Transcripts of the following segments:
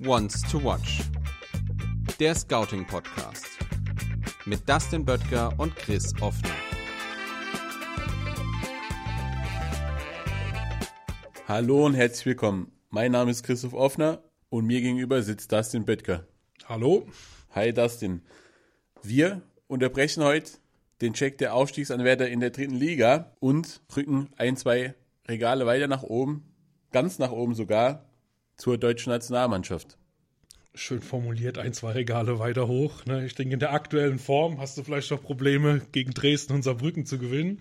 Wants to Watch. Der Scouting Podcast. Mit Dustin Böttger und Chris Offner. Hallo und herzlich willkommen. Mein Name ist Christoph Offner und mir gegenüber sitzt Dustin Böttger. Hallo. Hi Dustin. Wir unterbrechen heute den Check der Aufstiegsanwärter in der dritten Liga und rücken ein, zwei Regale weiter nach oben, ganz nach oben sogar, zur deutschen Nationalmannschaft. Schön formuliert, ein, zwei Regale weiter hoch. Ne? Ich denke, in der aktuellen Form hast du vielleicht noch Probleme, gegen Dresden und Saarbrücken zu gewinnen.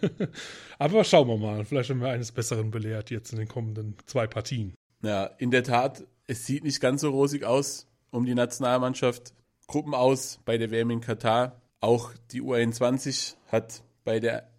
Aber schauen wir mal. Vielleicht haben wir eines Besseren belehrt jetzt in den kommenden zwei Partien. Ja, in der Tat, es sieht nicht ganz so rosig aus um die Nationalmannschaft. Gruppen aus bei der WM in Katar. Auch die U21 hat bei der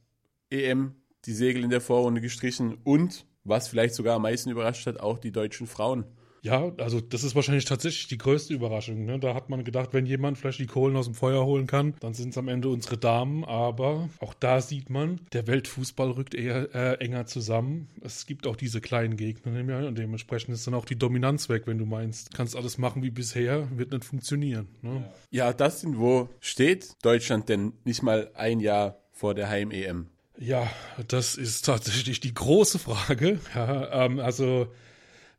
EM die Segel in der Vorrunde gestrichen und, was vielleicht sogar am meisten überrascht hat, auch die deutschen Frauen. Ja, also das ist wahrscheinlich tatsächlich die größte Überraschung. Ne? Da hat man gedacht, wenn jemand vielleicht die Kohlen aus dem Feuer holen kann, dann sind es am Ende unsere Damen. Aber auch da sieht man, der Weltfußball rückt eher äh, enger zusammen. Es gibt auch diese kleinen Gegner und dementsprechend ist dann auch die Dominanz weg, wenn du meinst, kannst alles machen wie bisher, wird nicht funktionieren. Ne? Ja, das sind, wo steht Deutschland denn nicht mal ein Jahr vor der Heim-EM? Ja, das ist tatsächlich die große Frage. Ja, ähm, also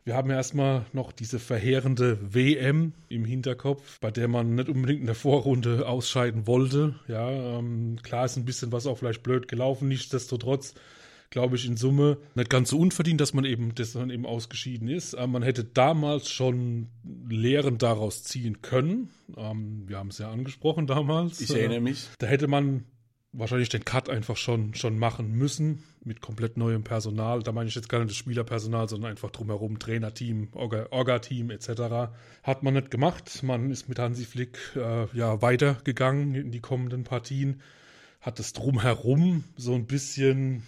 wir haben ja erstmal noch diese verheerende WM im Hinterkopf, bei der man nicht unbedingt in der Vorrunde ausscheiden wollte. Ja, ähm, klar ist ein bisschen was auch vielleicht blöd gelaufen, nichtsdestotrotz glaube ich, in Summe nicht ganz so unverdient, dass man eben, dass man eben ausgeschieden ist. Aber man hätte damals schon Lehren daraus ziehen können. Ähm, wir haben es ja angesprochen damals. Ich erinnere mich. Da hätte man wahrscheinlich den Cut einfach schon, schon machen müssen mit komplett neuem Personal. Da meine ich jetzt gar nicht das Spielerpersonal, sondern einfach drumherum, Trainerteam, Orga-Team etc. Hat man nicht gemacht. Man ist mit Hansi Flick äh, ja weitergegangen in die kommenden Partien. Hat das drumherum so ein bisschen,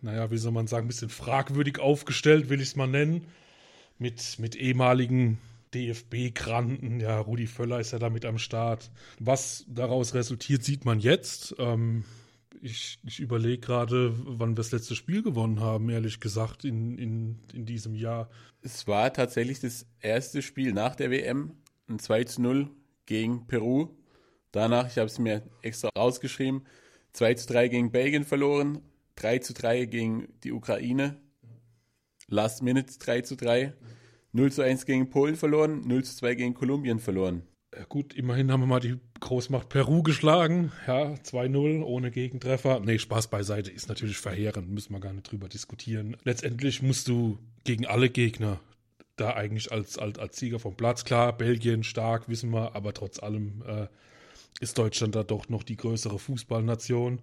naja, wie soll man sagen, ein bisschen fragwürdig aufgestellt, will ich es mal nennen. Mit, mit ehemaligen DFB-Granten, ja, Rudi Völler ist ja damit am Start. Was daraus resultiert, sieht man jetzt. Ähm, ich, ich überlege gerade, wann wir das letzte Spiel gewonnen haben, ehrlich gesagt, in, in, in diesem Jahr. Es war tatsächlich das erste Spiel nach der WM, ein 2 zu 0 gegen Peru. Danach, ich habe es mir extra rausgeschrieben, 2 zu 3 gegen Belgien verloren, 3 zu 3 gegen die Ukraine, Last Minute 3 zu 3. 0 zu 1 gegen Polen verloren, 0 zu 2 gegen Kolumbien verloren. Ja, gut, immerhin haben wir mal die Großmacht Peru geschlagen. Ja, 2-0 ohne Gegentreffer. Nee, Spaß beiseite ist natürlich verheerend, müssen wir gar nicht drüber diskutieren. Letztendlich musst du gegen alle Gegner da eigentlich als, als, als Sieger vom Platz. Klar, Belgien stark, wissen wir, aber trotz allem äh, ist Deutschland da doch noch die größere Fußballnation.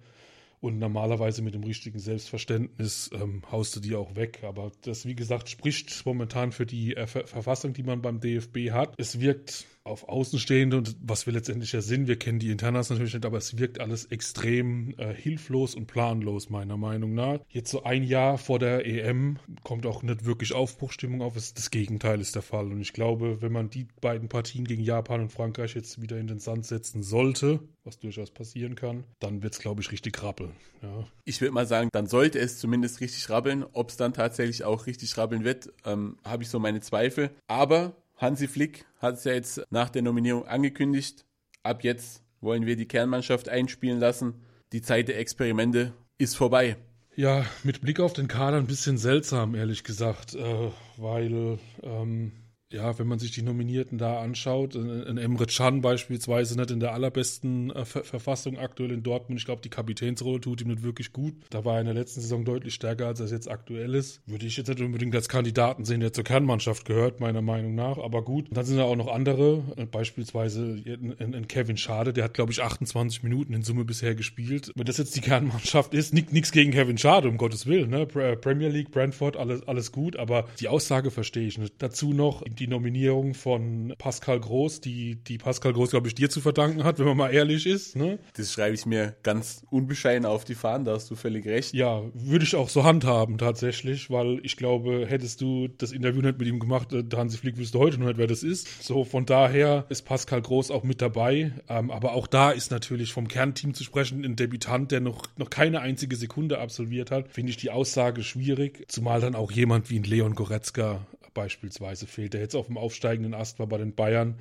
Und normalerweise mit dem richtigen Selbstverständnis ähm, haust du die auch weg. Aber das, wie gesagt, spricht momentan für die äh, Verfassung, die man beim DFB hat. Es wirkt auf Außenstehende und was wir letztendlich ja sind, wir kennen die Internas natürlich nicht, aber es wirkt alles extrem äh, hilflos und planlos, meiner Meinung nach. Jetzt so ein Jahr vor der EM kommt auch nicht wirklich Aufbruchstimmung auf. Das Gegenteil ist der Fall. Und ich glaube, wenn man die beiden Partien gegen Japan und Frankreich jetzt wieder in den Sand setzen sollte, was durchaus passieren kann, dann wird es, glaube ich, richtig rappeln. Ja. Ich würde mal sagen, dann sollte es zumindest richtig rabbeln. Ob es dann tatsächlich auch richtig rabbeln wird, ähm, habe ich so meine Zweifel. Aber Hansi Flick hat es ja jetzt nach der Nominierung angekündigt. Ab jetzt wollen wir die Kernmannschaft einspielen lassen. Die Zeit der Experimente ist vorbei. Ja, mit Blick auf den Kader ein bisschen seltsam, ehrlich gesagt, äh, weil ähm, ja, wenn man sich die Nominierten da anschaut, ein Emre Can beispielsweise nicht in der allerbesten äh, Ver Verfassung aktuell in Dortmund. Ich glaube, die Kapitänsrolle tut ihm nicht wirklich gut. Da war er in der letzten Saison deutlich stärker, als er jetzt aktuell ist. Würde ich jetzt nicht unbedingt als Kandidaten sehen, der zur Kernmannschaft gehört, meiner Meinung nach. Aber gut. Dann sind da auch noch andere, äh, beispielsweise ein Kevin Schade, der hat, glaube ich, 28 Minuten in Summe bisher gespielt. Wenn das jetzt die Kernmannschaft ist, nichts gegen Kevin Schade, um Gottes Willen. Ne? Premier League, Brentford, alles, alles gut. Aber die Aussage verstehe ich nicht. Dazu noch, die Nominierung von Pascal Groß, die, die Pascal Groß, glaube ich, dir zu verdanken hat, wenn man mal ehrlich ist. Ne? Das schreibe ich mir ganz unbescheiden auf die Fahnen, da hast du völlig recht. Ja, würde ich auch so handhaben tatsächlich, weil ich glaube, hättest du das Interview nicht mit ihm gemacht, äh, Hansi Flick wüsste heute noch nicht, wer das ist. So, von daher ist Pascal Groß auch mit dabei. Ähm, aber auch da ist natürlich vom Kernteam zu sprechen, ein Debütant, der noch, noch keine einzige Sekunde absolviert hat, finde ich die Aussage schwierig. Zumal dann auch jemand wie ein Leon Goretzka beispielsweise fehlt, der jetzt auf dem aufsteigenden Ast war bei den Bayern.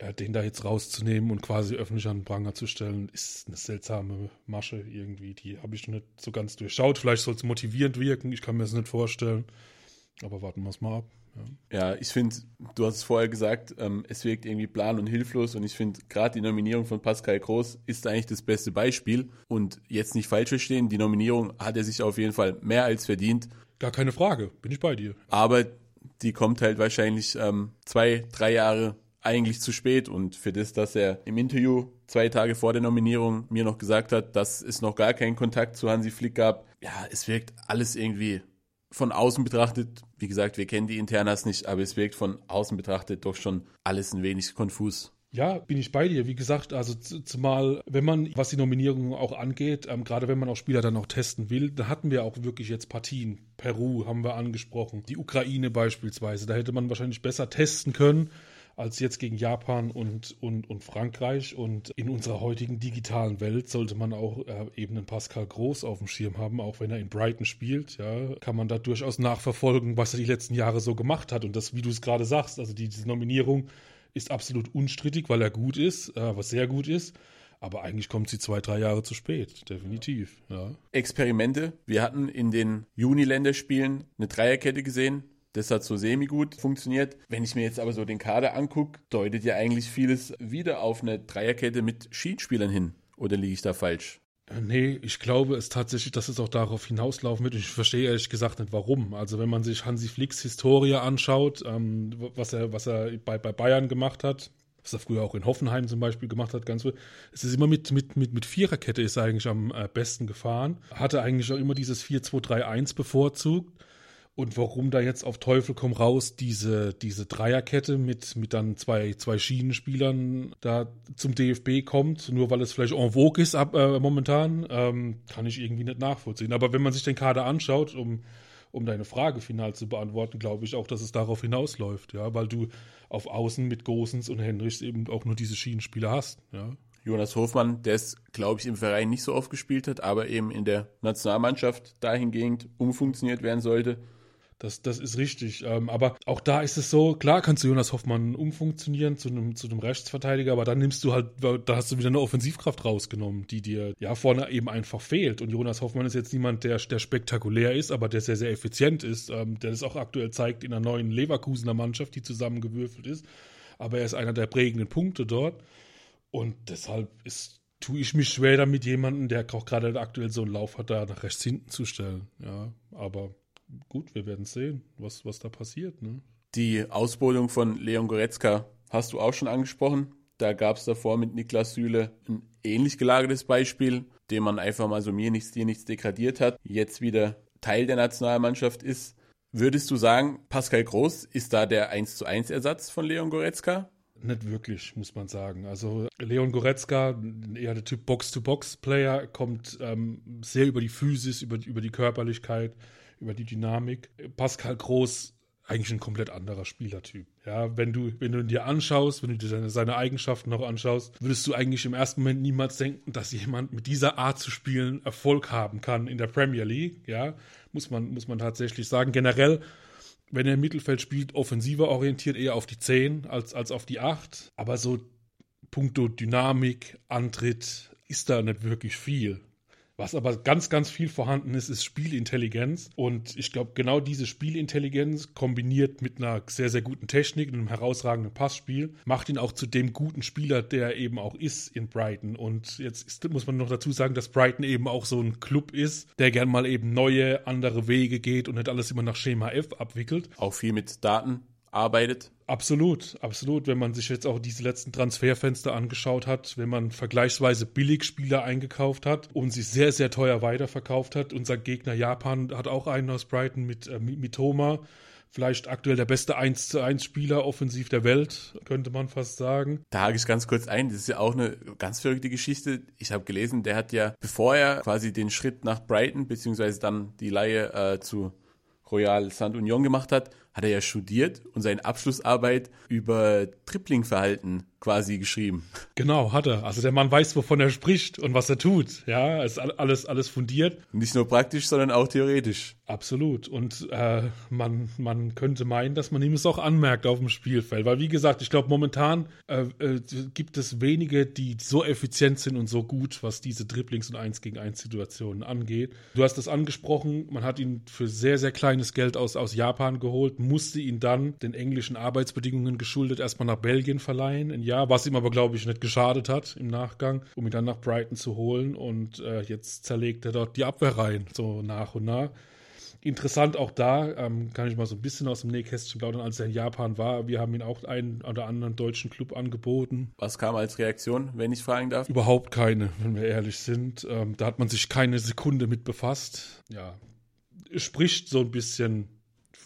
Ja, den da jetzt rauszunehmen und quasi öffentlich an den Pranger zu stellen, ist eine seltsame Masche irgendwie. Die habe ich noch nicht so ganz durchschaut. Vielleicht soll es motivierend wirken, ich kann mir das nicht vorstellen. Aber warten wir es mal ab. Ja, ja ich finde, du hast es vorher gesagt, ähm, es wirkt irgendwie plan und hilflos und ich finde, gerade die Nominierung von Pascal Groß ist eigentlich das beste Beispiel. Und jetzt nicht falsch verstehen, die Nominierung hat er sich auf jeden Fall mehr als verdient. Gar keine Frage, bin ich bei dir. Aber die kommt halt wahrscheinlich ähm, zwei, drei Jahre eigentlich zu spät und für das, dass er im Interview zwei Tage vor der Nominierung mir noch gesagt hat, dass es noch gar keinen Kontakt zu Hansi Flick gab, ja, es wirkt alles irgendwie von außen betrachtet, wie gesagt, wir kennen die Internas nicht, aber es wirkt von außen betrachtet doch schon alles ein wenig konfus. Ja, bin ich bei dir. Wie gesagt, also zumal, wenn man, was die Nominierung auch angeht, ähm, gerade wenn man auch Spieler dann auch testen will, da hatten wir auch wirklich jetzt Partien. Peru haben wir angesprochen, die Ukraine beispielsweise. Da hätte man wahrscheinlich besser testen können als jetzt gegen Japan und, und, und Frankreich. Und in unserer heutigen digitalen Welt sollte man auch äh, eben einen Pascal Groß auf dem Schirm haben, auch wenn er in Brighton spielt. Ja, kann man da durchaus nachverfolgen, was er die letzten Jahre so gemacht hat. Und das, wie du es gerade sagst, also die, diese Nominierung ist absolut unstrittig, weil er gut ist, äh, was sehr gut ist. Aber eigentlich kommt sie zwei, drei Jahre zu spät, definitiv. Ja. Experimente. Wir hatten in den Juni-Länderspielen eine Dreierkette gesehen. Das hat so semi-gut funktioniert. Wenn ich mir jetzt aber so den Kader angucke, deutet ja eigentlich vieles wieder auf eine Dreierkette mit Schienspielern hin. Oder liege ich da falsch? Äh, nee, ich glaube es tatsächlich, dass es auch darauf hinauslaufen wird. Ich verstehe ehrlich gesagt nicht, warum. Also wenn man sich Hansi Flicks Historie anschaut, ähm, was er, was er bei, bei Bayern gemacht hat, was er früher auch in Hoffenheim zum Beispiel gemacht hat, ganz viel. Es ist immer mit, mit, mit, mit Viererkette ist er eigentlich am äh, besten gefahren. Hatte eigentlich auch immer dieses 4-2-3-1 bevorzugt. Und warum da jetzt auf Teufel komm raus diese, diese Dreierkette mit, mit dann zwei, zwei Schienenspielern da zum DFB kommt, nur weil es vielleicht en vogue ist ab, äh, momentan, ähm, kann ich irgendwie nicht nachvollziehen. Aber wenn man sich den Kader anschaut, um, um deine Frage final zu beantworten, glaube ich auch, dass es darauf hinausläuft, ja, weil du auf Außen mit Gosens und Henrichs eben auch nur diese Schienenspieler hast, ja. Jonas Hofmann, der es, glaube ich, im Verein nicht so oft gespielt hat, aber eben in der Nationalmannschaft dahingehend umfunktioniert werden sollte das, das ist richtig. Ähm, aber auch da ist es so, klar kannst du Jonas Hoffmann umfunktionieren zu einem, zu Rechtsverteidiger, aber dann nimmst du halt, da hast du wieder eine Offensivkraft rausgenommen, die dir ja vorne eben einfach fehlt. Und Jonas Hoffmann ist jetzt niemand, der, der spektakulär ist, aber der sehr, sehr effizient ist, ähm, der das auch aktuell zeigt in einer neuen Leverkusener Mannschaft, die zusammengewürfelt ist. Aber er ist einer der prägenden Punkte dort. Und deshalb ist tue ich mich schwer damit, jemanden, der auch gerade aktuell so einen Lauf hat, da nach rechts hinten zu stellen. Ja, aber gut, wir werden sehen, was, was da passiert. Ne? Die Ausbildung von Leon Goretzka hast du auch schon angesprochen. Da gab es davor mit Niklas Süle ein ähnlich gelagertes Beispiel, dem man einfach mal so mir nichts, dir nichts degradiert hat, jetzt wieder Teil der Nationalmannschaft ist. Würdest du sagen, Pascal Groß ist da der 1 zu 1 Ersatz von Leon Goretzka? Nicht wirklich, muss man sagen. Also Leon Goretzka, eher der Typ Box-to-Box-Player, kommt ähm, sehr über die Physis, über, über die Körperlichkeit, über die Dynamik. Pascal Groß eigentlich ein komplett anderer Spielertyp. Ja, wenn du, wenn du dir anschaust, wenn du dir seine, seine Eigenschaften noch anschaust, würdest du eigentlich im ersten Moment niemals denken, dass jemand mit dieser Art zu spielen Erfolg haben kann in der Premier League. Ja, muss man, muss man tatsächlich sagen. Generell, wenn er im Mittelfeld spielt, offensiver orientiert, eher auf die 10 als, als auf die 8. Aber so puncto Dynamik, Antritt, ist da nicht wirklich viel. Was aber ganz, ganz viel vorhanden ist, ist Spielintelligenz. Und ich glaube, genau diese Spielintelligenz kombiniert mit einer sehr, sehr guten Technik und einem herausragenden Passspiel macht ihn auch zu dem guten Spieler, der eben auch ist in Brighton. Und jetzt ist, muss man noch dazu sagen, dass Brighton eben auch so ein Club ist, der gern mal eben neue, andere Wege geht und nicht alles immer nach Schema F abwickelt. Auch viel mit Daten arbeitet. Absolut, absolut. Wenn man sich jetzt auch diese letzten Transferfenster angeschaut hat, wenn man vergleichsweise billig Spieler eingekauft hat und sie sehr, sehr teuer weiterverkauft hat. Unser Gegner Japan hat auch einen aus Brighton mit äh, Mitoma. Vielleicht aktuell der beste 1 zu 1 Spieler offensiv der Welt, könnte man fast sagen. Da hake ich ganz kurz ein. Das ist ja auch eine ganz verrückte Geschichte. Ich habe gelesen, der hat ja, bevor er quasi den Schritt nach Brighton, beziehungsweise dann die Laie äh, zu Royal Saint-Union gemacht hat, hat er ja studiert und seine Abschlussarbeit über Tripling-Verhalten quasi geschrieben. Genau, hat er. Also der Mann weiß, wovon er spricht und was er tut. Ja, ist alles, alles fundiert. Nicht nur praktisch, sondern auch theoretisch. Absolut. Und äh, man, man könnte meinen, dass man ihm es auch anmerkt auf dem Spielfeld. Weil, wie gesagt, ich glaube, momentan äh, äh, gibt es wenige, die so effizient sind und so gut, was diese Dribblings- und 1 gegen 1 Situationen angeht. Du hast es angesprochen, man hat ihn für sehr, sehr kleines Geld aus, aus Japan geholt, musste ihn dann den englischen Arbeitsbedingungen geschuldet erstmal nach Belgien verleihen. Ein Jahr Jahr, was ihm aber, glaube ich, nicht geschadet hat im Nachgang, um ihn dann nach Brighton zu holen. Und äh, jetzt zerlegt er dort die Abwehr rein, so nach und nach. Interessant auch da, ähm, kann ich mal so ein bisschen aus dem Nähkästchen plaudern, als er in Japan war. Wir haben ihn auch einen oder anderen deutschen Club angeboten. Was kam als Reaktion, wenn ich fragen darf? Überhaupt keine, wenn wir ehrlich sind. Ähm, da hat man sich keine Sekunde mit befasst. Ja, spricht so ein bisschen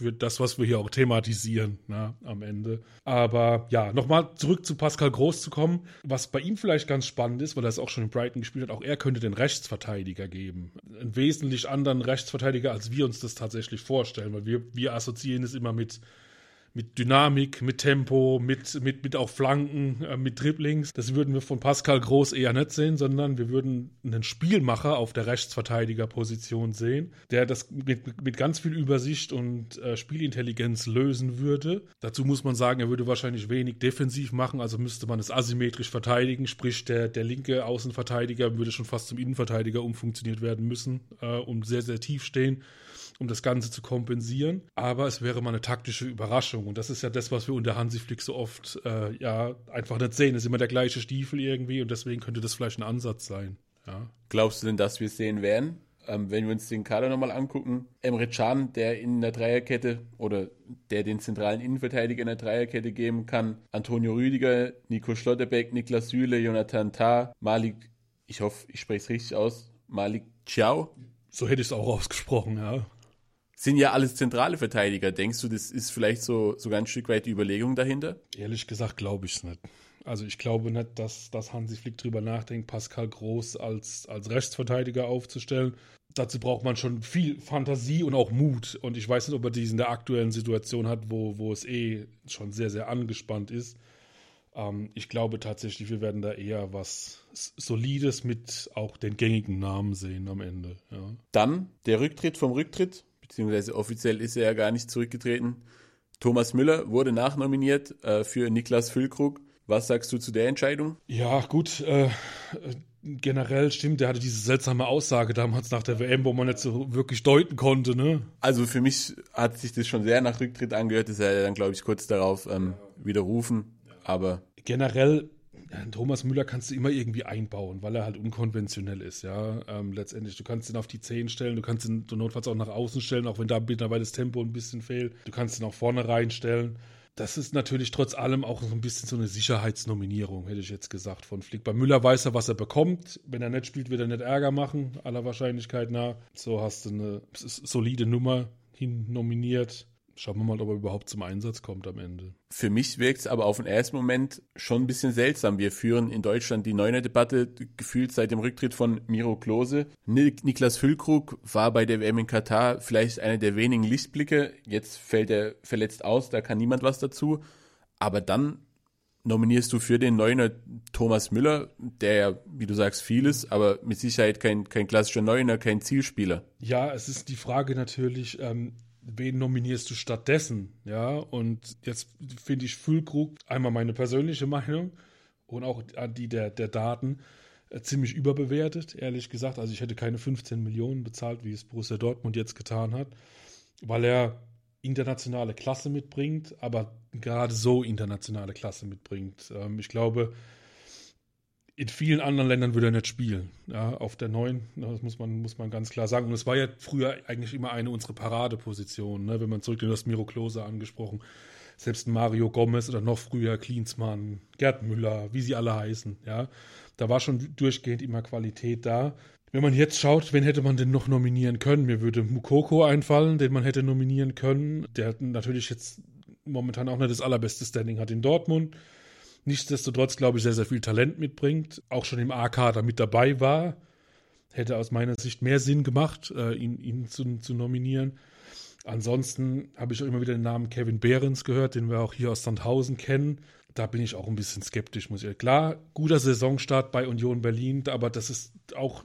für das, was wir hier auch thematisieren na, am Ende. Aber ja, nochmal zurück zu Pascal Groß zu kommen. Was bei ihm vielleicht ganz spannend ist, weil er es auch schon in Brighton gespielt hat, auch er könnte den Rechtsverteidiger geben. Einen wesentlich anderen Rechtsverteidiger, als wir uns das tatsächlich vorstellen, weil wir, wir assoziieren es immer mit mit Dynamik, mit Tempo, mit, mit, mit auch Flanken, äh, mit Dribblings. Das würden wir von Pascal Groß eher nicht sehen, sondern wir würden einen Spielmacher auf der Rechtsverteidigerposition sehen, der das mit, mit ganz viel Übersicht und äh, Spielintelligenz lösen würde. Dazu muss man sagen, er würde wahrscheinlich wenig defensiv machen, also müsste man es asymmetrisch verteidigen, sprich der, der linke Außenverteidiger würde schon fast zum Innenverteidiger umfunktioniert werden müssen äh, und sehr, sehr tief stehen um das Ganze zu kompensieren. Aber es wäre mal eine taktische Überraschung. Und das ist ja das, was wir unter Hansi Flick so oft äh, ja einfach nicht sehen. Es ist immer der gleiche Stiefel irgendwie und deswegen könnte das vielleicht ein Ansatz sein. Ja. Glaubst du denn, dass wir es sehen werden? Ähm, wenn wir uns den Kader nochmal angucken, Emre Can, der in der Dreierkette oder der den zentralen Innenverteidiger in der Dreierkette geben kann, Antonio Rüdiger, Nico Schlotterbeck, Niklas Süle, Jonathan Tah, Malik, ich hoffe, ich spreche es richtig aus, Malik Ciao. So hätte ich es auch ausgesprochen, ja sind ja alles zentrale Verteidiger. Denkst du, das ist vielleicht so sogar ein Stück weit die Überlegung dahinter? Ehrlich gesagt glaube ich es nicht. Also ich glaube nicht, dass, dass Hansi Flick drüber nachdenkt, Pascal Groß als, als Rechtsverteidiger aufzustellen. Dazu braucht man schon viel Fantasie und auch Mut. Und ich weiß nicht, ob er dies in der aktuellen Situation hat, wo, wo es eh schon sehr, sehr angespannt ist. Ähm, ich glaube tatsächlich, wir werden da eher was Solides mit auch den gängigen Namen sehen am Ende. Ja. Dann der Rücktritt vom Rücktritt beziehungsweise offiziell ist er ja gar nicht zurückgetreten. Thomas Müller wurde nachnominiert äh, für Niklas Füllkrug. Was sagst du zu der Entscheidung? Ja, gut. Äh, generell stimmt, der hatte diese seltsame Aussage damals nach der WM, wo man nicht so wirklich deuten konnte. Ne? Also für mich hat sich das schon sehr nach Rücktritt angehört. Das er dann, glaube ich, kurz darauf ähm, widerrufen. Aber generell Thomas Müller kannst du immer irgendwie einbauen, weil er halt unkonventionell ist, ja. Ähm, letztendlich, du kannst ihn auf die Zehen stellen, du kannst ihn notfalls auch nach außen stellen, auch wenn da mittlerweile das Tempo ein bisschen fehlt. Du kannst ihn auch vorne reinstellen. Das ist natürlich trotz allem auch so ein bisschen so eine Sicherheitsnominierung, hätte ich jetzt gesagt, von Flick. Bei Müller weiß er, was er bekommt. Wenn er nicht spielt, wird er nicht Ärger machen, aller Wahrscheinlichkeit nach. So hast du eine solide Nummer hin nominiert. Schauen wir mal, ob er überhaupt zum Einsatz kommt am Ende. Für mich wirkt es aber auf den ersten Moment schon ein bisschen seltsam. Wir führen in Deutschland die Neuner-Debatte gefühlt seit dem Rücktritt von Miro Klose. Niklas Füllkrug war bei der WM in Katar vielleicht einer der wenigen Lichtblicke. Jetzt fällt er verletzt aus, da kann niemand was dazu. Aber dann nominierst du für den Neuner Thomas Müller, der ja, wie du sagst, vieles, aber mit Sicherheit kein, kein klassischer Neuner, kein Zielspieler. Ja, es ist die Frage natürlich, ähm, wen nominierst du stattdessen? Ja, und jetzt finde ich Füllkrug, einmal meine persönliche Meinung und auch die der, der Daten, äh, ziemlich überbewertet, ehrlich gesagt. Also ich hätte keine 15 Millionen bezahlt, wie es Borussia Dortmund jetzt getan hat, weil er internationale Klasse mitbringt, aber gerade so internationale Klasse mitbringt. Ähm, ich glaube, in vielen anderen Ländern würde er nicht spielen. Ja, auf der neuen, das muss man, muss man ganz klar sagen. Und es war ja früher eigentlich immer eine unserer Paradepositionen, ne? wenn man zurückgeht, du hast Miro Klose angesprochen. selbst Mario Gomez oder noch früher Klinsmann, Gerd Müller, wie sie alle heißen, ja. Da war schon durchgehend immer Qualität da. Wenn man jetzt schaut, wen hätte man denn noch nominieren können? Mir würde Mukoko einfallen, den man hätte nominieren können. Der natürlich jetzt momentan auch nicht das allerbeste Standing hat in Dortmund. Nichtsdestotrotz, glaube ich, sehr, sehr viel Talent mitbringt. Auch schon im A-Kader mit dabei war. Hätte aus meiner Sicht mehr Sinn gemacht, äh, ihn, ihn zu, zu nominieren. Ansonsten habe ich auch immer wieder den Namen Kevin Behrens gehört, den wir auch hier aus Sandhausen kennen. Da bin ich auch ein bisschen skeptisch, muss ich. Klar, guter Saisonstart bei Union Berlin, aber das ist auch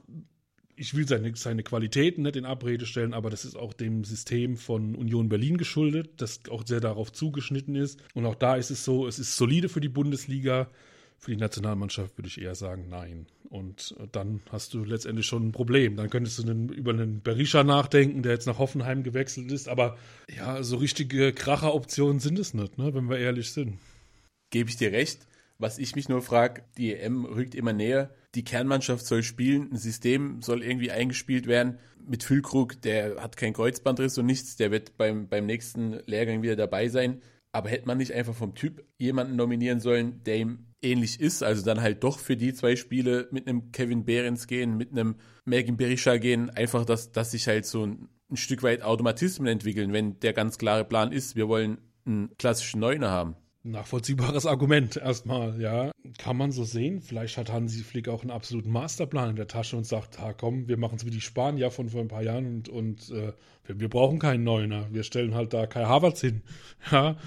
ich will seine, seine Qualitäten nicht in Abrede stellen, aber das ist auch dem System von Union Berlin geschuldet, das auch sehr darauf zugeschnitten ist. Und auch da ist es so, es ist solide für die Bundesliga. Für die Nationalmannschaft würde ich eher sagen, nein. Und dann hast du letztendlich schon ein Problem. Dann könntest du über einen Berisha nachdenken, der jetzt nach Hoffenheim gewechselt ist. Aber ja, so richtige Kracheroptionen sind es nicht, ne, wenn wir ehrlich sind. Gebe ich dir recht. Was ich mich nur frage, die EM rückt immer näher. Die Kernmannschaft soll spielen, ein System soll irgendwie eingespielt werden. Mit Füllkrug, der hat kein Kreuzbandriss und nichts, der wird beim, beim nächsten Lehrgang wieder dabei sein. Aber hätte man nicht einfach vom Typ jemanden nominieren sollen, der ihm ähnlich ist, also dann halt doch für die zwei Spiele mit einem Kevin Behrens gehen, mit einem Mergin Berisha gehen, einfach, dass, dass sich halt so ein, ein Stück weit Automatismen entwickeln, wenn der ganz klare Plan ist, wir wollen einen klassischen Neuner haben nachvollziehbares Argument erstmal, ja. Kann man so sehen. Vielleicht hat Hansi Flick auch einen absoluten Masterplan in der Tasche und sagt, ha komm, wir machen es wie die Spanier von vor ein paar Jahren und, und äh, wir, wir, brauchen keinen Neuner. Wir stellen halt da Kai Havertz hin, ja,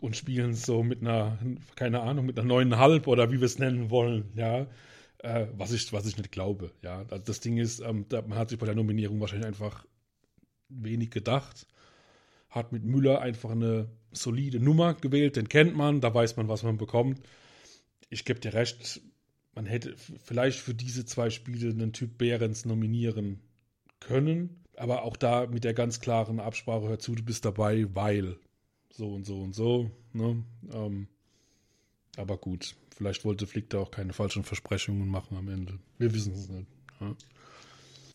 und spielen so mit einer, keine Ahnung, mit einer neuen Halb oder wie wir es nennen wollen, ja. Äh, was, ich, was ich nicht glaube, ja. Also das Ding ist, ähm, man hat sich bei der Nominierung wahrscheinlich einfach wenig gedacht hat mit Müller einfach eine solide Nummer gewählt, den kennt man, da weiß man, was man bekommt. Ich gebe dir recht, man hätte vielleicht für diese zwei Spiele einen Typ Behrens nominieren können, aber auch da mit der ganz klaren Absprache, hör zu, du bist dabei, weil so und so und so. Ne? Ähm, aber gut, vielleicht wollte Flick da auch keine falschen Versprechungen machen am Ende. Wir wissen es nicht. Ja.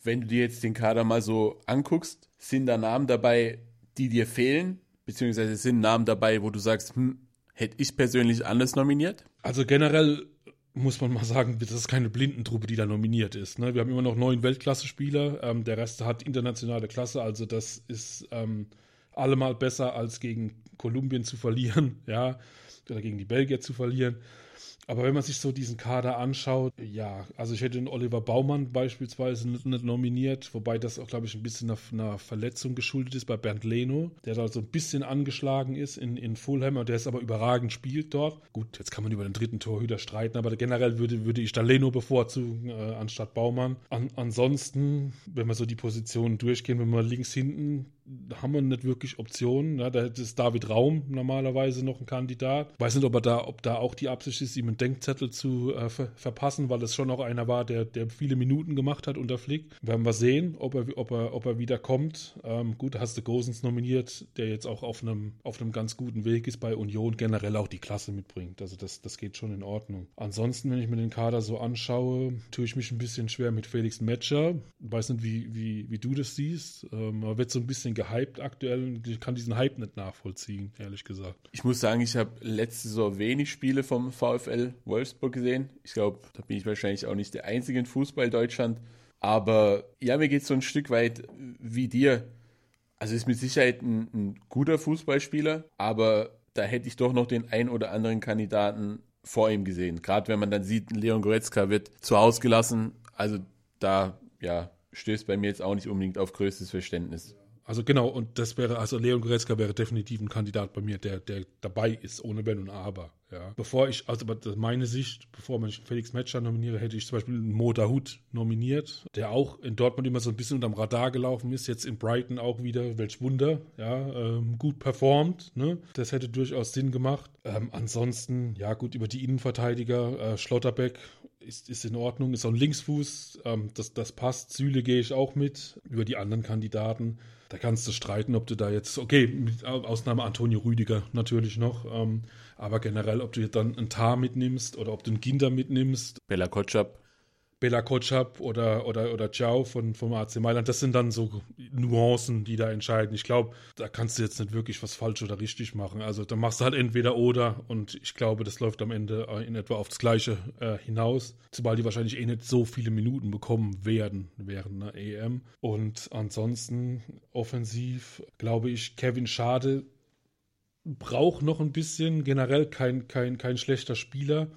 Wenn du dir jetzt den Kader mal so anguckst, sind da Namen dabei, die dir fehlen? Beziehungsweise sind Namen dabei, wo du sagst, hm, hätte ich persönlich anders nominiert? Also generell muss man mal sagen, das ist keine Blindentruppe, die da nominiert ist. Ne? Wir haben immer noch neun Weltklasse-Spieler, ähm, der Rest hat internationale Klasse, also das ist ähm, allemal besser als gegen Kolumbien zu verlieren, ja, oder gegen die Belgier zu verlieren. Aber wenn man sich so diesen Kader anschaut, ja, also ich hätte den Oliver Baumann beispielsweise nicht, nominiert, wobei das auch, glaube ich, ein bisschen nach einer Verletzung geschuldet ist bei Bernd Leno, der da so ein bisschen angeschlagen ist in, in Fulham und der ist aber überragend spielt dort. Gut, jetzt kann man über den dritten Torhüter streiten, aber generell würde, würde ich da Leno bevorzugen äh, anstatt Baumann. An, ansonsten, wenn wir so die Positionen durchgehen, wenn wir links hinten haben wir nicht wirklich Optionen. Ja, da ist David Raum normalerweise noch ein Kandidat. Weiß nicht, ob er da, ob da auch die Absicht ist, ihm einen Denkzettel zu äh, ver verpassen, weil es schon auch einer war, der, der viele Minuten gemacht hat unter Flick. Werden wir sehen, ob er, ob er, ob er wieder kommt. Ähm, gut, hast du Gosens nominiert, der jetzt auch auf einem, auf ganz guten Weg ist bei Union, generell auch die Klasse mitbringt. Also das, das geht schon in Ordnung. Ansonsten, wenn ich mir den Kader so anschaue, tue ich mich ein bisschen schwer mit Felix Metscher. Weiß nicht, wie, wie, wie du das siehst. Ähm, er wird so ein bisschen gehypt aktuell ich kann diesen Hype nicht nachvollziehen, ehrlich gesagt. Ich muss sagen, ich habe letzte Saison wenig Spiele vom VfL Wolfsburg gesehen. Ich glaube, da bin ich wahrscheinlich auch nicht der Einzige in Fußball Deutschland. Aber ja, mir geht es so ein Stück weit wie dir. Also ist mit Sicherheit ein, ein guter Fußballspieler, aber da hätte ich doch noch den ein oder anderen Kandidaten vor ihm gesehen. Gerade wenn man dann sieht, Leon Goretzka wird zu Hause gelassen. Also da, ja, stößt bei mir jetzt auch nicht unbedingt auf größtes Verständnis. Also genau, und das wäre, also Leon Goretzka wäre definitiv ein Kandidat bei mir, der, der dabei ist, ohne Wenn und Aber. Ja. Bevor ich, also meine Sicht, bevor man Felix Metscher nominiere, hätte ich zum Beispiel Mo Dahut nominiert, der auch in Dortmund immer so ein bisschen unterm Radar gelaufen ist, jetzt in Brighton auch wieder, welch Wunder, ja, ähm, gut performt, ne? Das hätte durchaus Sinn gemacht. Ähm, ansonsten, ja gut, über die Innenverteidiger, äh, Schlotterbeck ist, ist in Ordnung, ist auch ein Linksfuß, ähm, das, das passt. Süle gehe ich auch mit. Über die anderen Kandidaten, da kannst du streiten, ob du da jetzt, okay, mit Ausnahme Antonio Rüdiger natürlich noch, ähm, aber generell, ob du dann einen Tar mitnimmst oder ob du einen Ginder mitnimmst. Bella Kotschap. Bela Kotschap oder, oder, oder Ciao von, vom AC Mailand, das sind dann so Nuancen, die da entscheiden. Ich glaube, da kannst du jetzt nicht wirklich was falsch oder richtig machen. Also da machst du halt entweder oder und ich glaube, das läuft am Ende äh, in etwa auf das Gleiche äh, hinaus, zumal die wahrscheinlich eh nicht so viele Minuten bekommen werden während einer EM. Und ansonsten offensiv, glaube ich, Kevin Schade braucht noch ein bisschen, generell kein, kein, kein schlechter Spieler.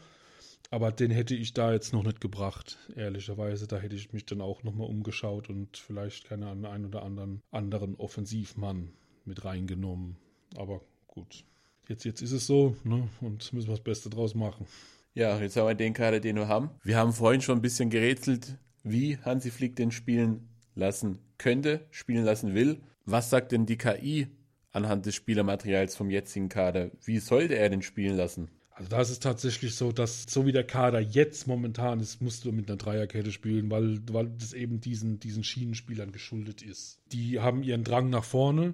Aber den hätte ich da jetzt noch nicht gebracht, ehrlicherweise. Da hätte ich mich dann auch nochmal umgeschaut und vielleicht keine einen oder anderen anderen Offensivmann mit reingenommen. Aber gut. Jetzt, jetzt ist es so, ne? Und müssen wir das Beste draus machen. Ja, jetzt haben wir den Kader, den wir haben. Wir haben vorhin schon ein bisschen gerätselt, wie Hansi Flick den spielen lassen könnte, spielen lassen will. Was sagt denn die KI anhand des Spielermaterials vom jetzigen Kader? Wie sollte er den spielen lassen? Also da ist es tatsächlich so, dass so wie der Kader jetzt momentan ist, musst du mit einer Dreierkette spielen, weil, weil das eben diesen, diesen Schienenspielern geschuldet ist. Die haben ihren Drang nach vorne,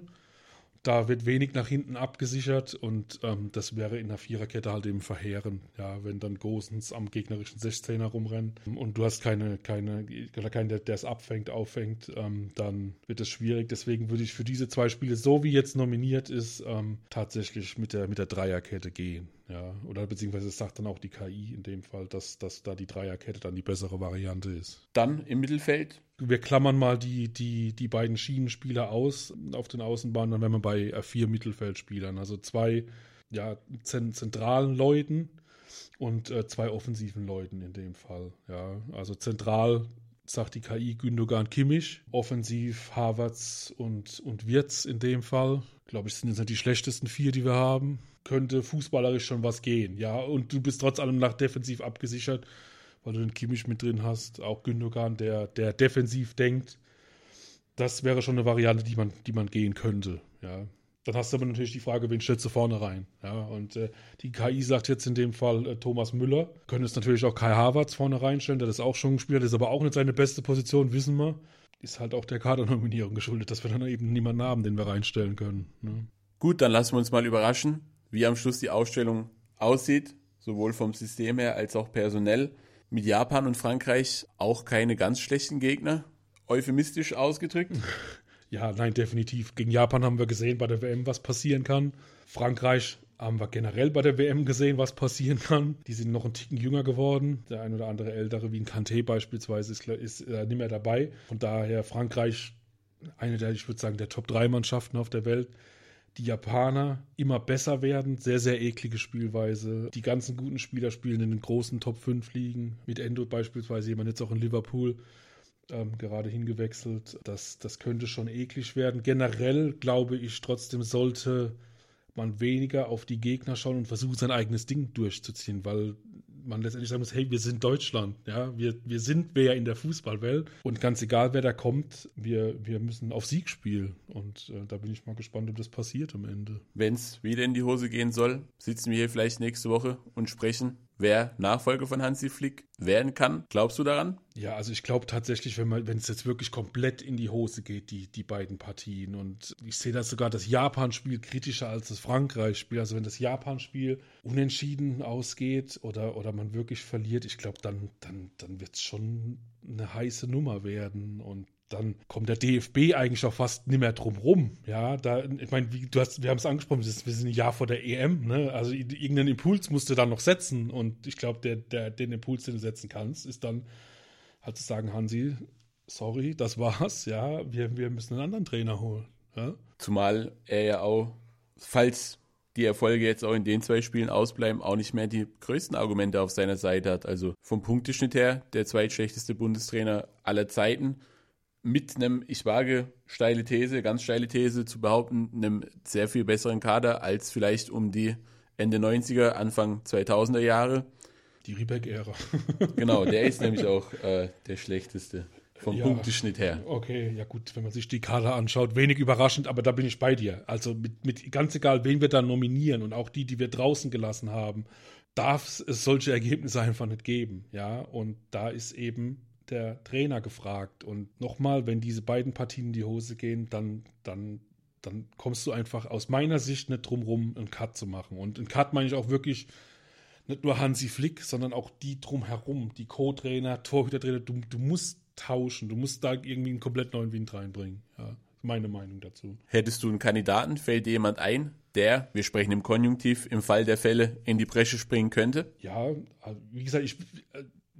da wird wenig nach hinten abgesichert und ähm, das wäre in der Viererkette halt eben verheerend, ja, wenn dann Gosens am gegnerischen 16er rumrennt und du hast keine, keine, keinen, der es abfängt, auffängt, ähm, dann wird es schwierig. Deswegen würde ich für diese zwei Spiele, so wie jetzt nominiert ist, ähm, tatsächlich mit der, mit der Dreierkette gehen. Ja, oder beziehungsweise sagt dann auch die KI in dem Fall, dass, dass da die Dreierkette dann die bessere Variante ist. Dann im Mittelfeld? Wir klammern mal die, die, die beiden Schienenspieler aus auf den Außenbahnen, dann wären wir bei äh, vier Mittelfeldspielern. Also zwei ja, zentralen Leuten und äh, zwei offensiven Leuten in dem Fall. Ja, also zentral sagt die KI Gündogan Kimmich, offensiv Havertz und, und Wirtz in dem Fall. Glaube ich, sind jetzt nicht die schlechtesten vier, die wir haben könnte fußballerisch schon was gehen. Ja, und du bist trotz allem nach defensiv abgesichert, weil du den Kimmich mit drin hast, auch Gündogan, der, der defensiv denkt. Das wäre schon eine Variante, die man, die man gehen könnte. Ja. Dann hast du aber natürlich die Frage, wen stellst du vorne rein? Ja, und äh, die KI sagt jetzt in dem Fall äh, Thomas Müller. Können es natürlich auch Kai Havertz vorne reinstellen, der ist auch schon gespielt, das ist aber auch nicht seine beste Position, wissen wir. Ist halt auch der Kadernominierung geschuldet, dass wir dann eben niemanden haben, den wir reinstellen können. Ne? Gut, dann lassen wir uns mal überraschen wie am Schluss die Ausstellung aussieht, sowohl vom System her als auch personell. Mit Japan und Frankreich auch keine ganz schlechten Gegner, euphemistisch ausgedrückt. Ja, nein, definitiv. Gegen Japan haben wir gesehen bei der WM, was passieren kann. Frankreich haben wir generell bei der WM gesehen, was passieren kann. Die sind noch ein Ticken jünger geworden. Der ein oder andere ältere, wie ein Kanté beispielsweise, ist, ist äh, nicht mehr dabei. Von daher Frankreich eine der, ich würde sagen, der Top-3-Mannschaften auf der Welt die Japaner immer besser werden. Sehr, sehr eklige Spielweise. Die ganzen guten Spieler spielen in den großen Top 5 Ligen. Mit Endo beispielsweise, jemand jetzt auch in Liverpool ähm, gerade hingewechselt. Das, das könnte schon eklig werden. Generell glaube ich trotzdem sollte man weniger auf die Gegner schauen und versuchen, sein eigenes Ding durchzuziehen, weil man letztendlich sagen muss, hey, wir sind Deutschland, ja, wir, wir sind wer in der Fußballwelt und ganz egal, wer da kommt, wir, wir müssen auf Sieg spielen und äh, da bin ich mal gespannt, ob das passiert am Ende. Wenn es wieder in die Hose gehen soll, sitzen wir hier vielleicht nächste Woche und sprechen wer Nachfolger von Hansi Flick werden kann. Glaubst du daran? Ja, also ich glaube tatsächlich, wenn es jetzt wirklich komplett in die Hose geht, die, die beiden Partien. Und ich sehe das sogar das Japan-Spiel kritischer als das Frankreich-Spiel. Also wenn das Japan-Spiel unentschieden ausgeht oder, oder man wirklich verliert, ich glaube, dann, dann, dann wird es schon eine heiße Nummer werden. Und dann kommt der DFB eigentlich auch fast nicht mehr drum rum. Ja, da, ich meine, du hast, wir haben es angesprochen, wir sind ein Jahr vor der EM, ne? Also irgendeinen Impuls musst du dann noch setzen. Und ich glaube, der, der, den Impuls, den du setzen kannst, ist dann halt zu sagen, Hansi, sorry, das war's, ja, wir, wir müssen einen anderen Trainer holen. Ja? Zumal er ja auch, falls die Erfolge jetzt auch in den zwei Spielen ausbleiben, auch nicht mehr die größten Argumente auf seiner Seite hat. Also vom Punkteschnitt her der zweitschlechteste Bundestrainer aller Zeiten mit einem, ich wage steile These, ganz steile These zu behaupten, einem sehr viel besseren Kader als vielleicht um die Ende 90er, Anfang 2000er Jahre. Die Riebeck-Ära. genau, der ist nämlich auch äh, der schlechteste vom ja, Punkteschnitt her. Okay, ja gut, wenn man sich die Kader anschaut, wenig überraschend, aber da bin ich bei dir. Also mit, mit ganz egal, wen wir da nominieren und auch die, die wir draußen gelassen haben, darf es solche Ergebnisse einfach nicht geben. Ja, und da ist eben der Trainer gefragt. Und nochmal, wenn diese beiden Partien in die Hose gehen, dann, dann, dann kommst du einfach aus meiner Sicht nicht drum rum, einen Cut zu machen. Und einen Cut meine ich auch wirklich nicht nur Hansi Flick, sondern auch die drumherum, die Co-Trainer, Torhütertrainer, du, du musst tauschen, du musst da irgendwie einen komplett neuen Wind reinbringen. Ja, meine Meinung dazu. Hättest du einen Kandidaten, fällt dir jemand ein, der, wir sprechen im Konjunktiv, im Fall der Fälle in die Bresche springen könnte? Ja, also wie gesagt, ich,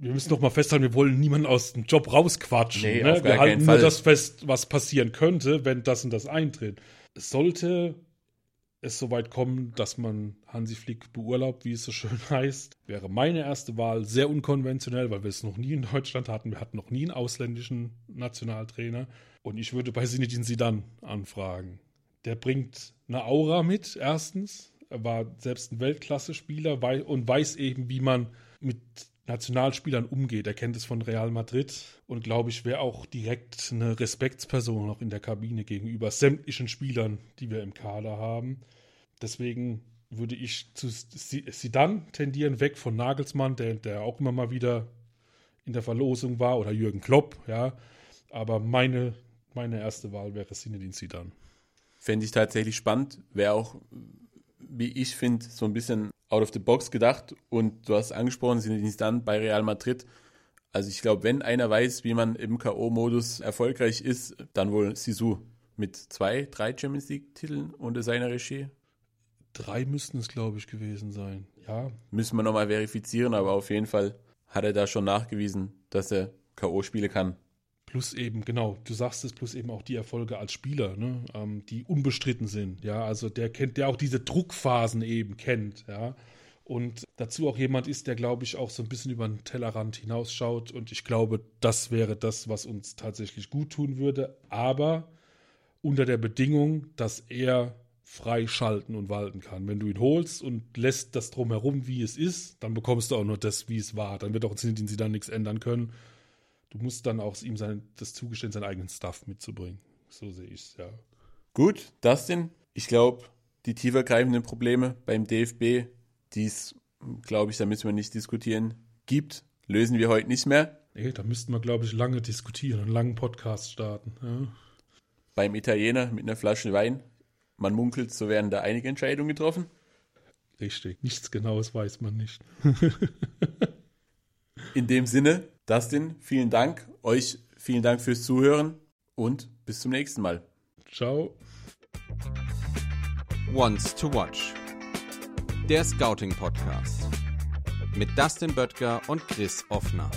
wir müssen noch mal festhalten, wir wollen niemanden aus dem Job rausquatschen. Nee, ne? wir halten nur Fall. das fest, was passieren könnte, wenn das und das eintritt. Sollte es soweit kommen, dass man Hansi Flick beurlaubt, wie es so schön heißt, wäre meine erste Wahl sehr unkonventionell, weil wir es noch nie in Deutschland hatten. Wir hatten noch nie einen ausländischen Nationaltrainer. Und ich würde bei Zinedine Zidane anfragen. Der bringt eine Aura mit, erstens. Er war selbst ein Weltklasse-Spieler und weiß eben, wie man mit Nationalspielern umgeht. Er kennt es von Real Madrid und glaube ich, wäre auch direkt eine Respektsperson noch in der Kabine gegenüber sämtlichen Spielern, die wir im Kader haben. Deswegen würde ich zu Sidan tendieren, weg von Nagelsmann, der, der auch immer mal wieder in der Verlosung war, oder Jürgen Klopp, ja. Aber meine, meine erste Wahl wäre Zinedine Zidane. Fände ich tatsächlich spannend. Wäre auch, wie ich finde, so ein bisschen out of the box gedacht. Und du hast angesprochen, sind nicht dann bei Real Madrid. Also ich glaube, wenn einer weiß, wie man im K.O.-Modus erfolgreich ist, dann wohl Sisu mit zwei, drei Champions League-Titeln unter seiner Regie. Drei müssten es, glaube ich, gewesen sein. Ja, Müssen wir nochmal verifizieren, aber auf jeden Fall hat er da schon nachgewiesen, dass er K.O. spielen kann. Plus eben, genau, du sagst es, plus eben auch die Erfolge als Spieler, ne, ähm, die unbestritten sind, ja, also der kennt, der auch diese Druckphasen eben kennt, ja, und dazu auch jemand ist, der, glaube ich, auch so ein bisschen über den Tellerrand hinausschaut und ich glaube, das wäre das, was uns tatsächlich gut tun würde, aber unter der Bedingung, dass er frei schalten und walten kann. Wenn du ihn holst und lässt das drumherum, wie es ist, dann bekommst du auch nur das, wie es war. Dann wird auch in sie dann nichts ändern können. Du musst dann auch ihm sein, das zugestehen, seinen eigenen Stuff mitzubringen. So sehe ich es, ja. Gut, Dustin, ich glaube, die tiefergreifenden Probleme beim DFB, die es, glaube ich, da müssen wir nicht diskutieren, gibt, lösen wir heute nicht mehr. Nee, da müssten wir, glaube ich, lange diskutieren und einen langen Podcast starten. Ja. Beim Italiener mit einer Flasche Wein, man munkelt, so werden da einige Entscheidungen getroffen. Richtig. Nichts Genaues weiß man nicht. In dem Sinne, Dustin, vielen Dank. Euch vielen Dank fürs Zuhören und bis zum nächsten Mal. Ciao. Once to Watch. Der Scouting Podcast. Mit Dustin Böttger und Chris Offner.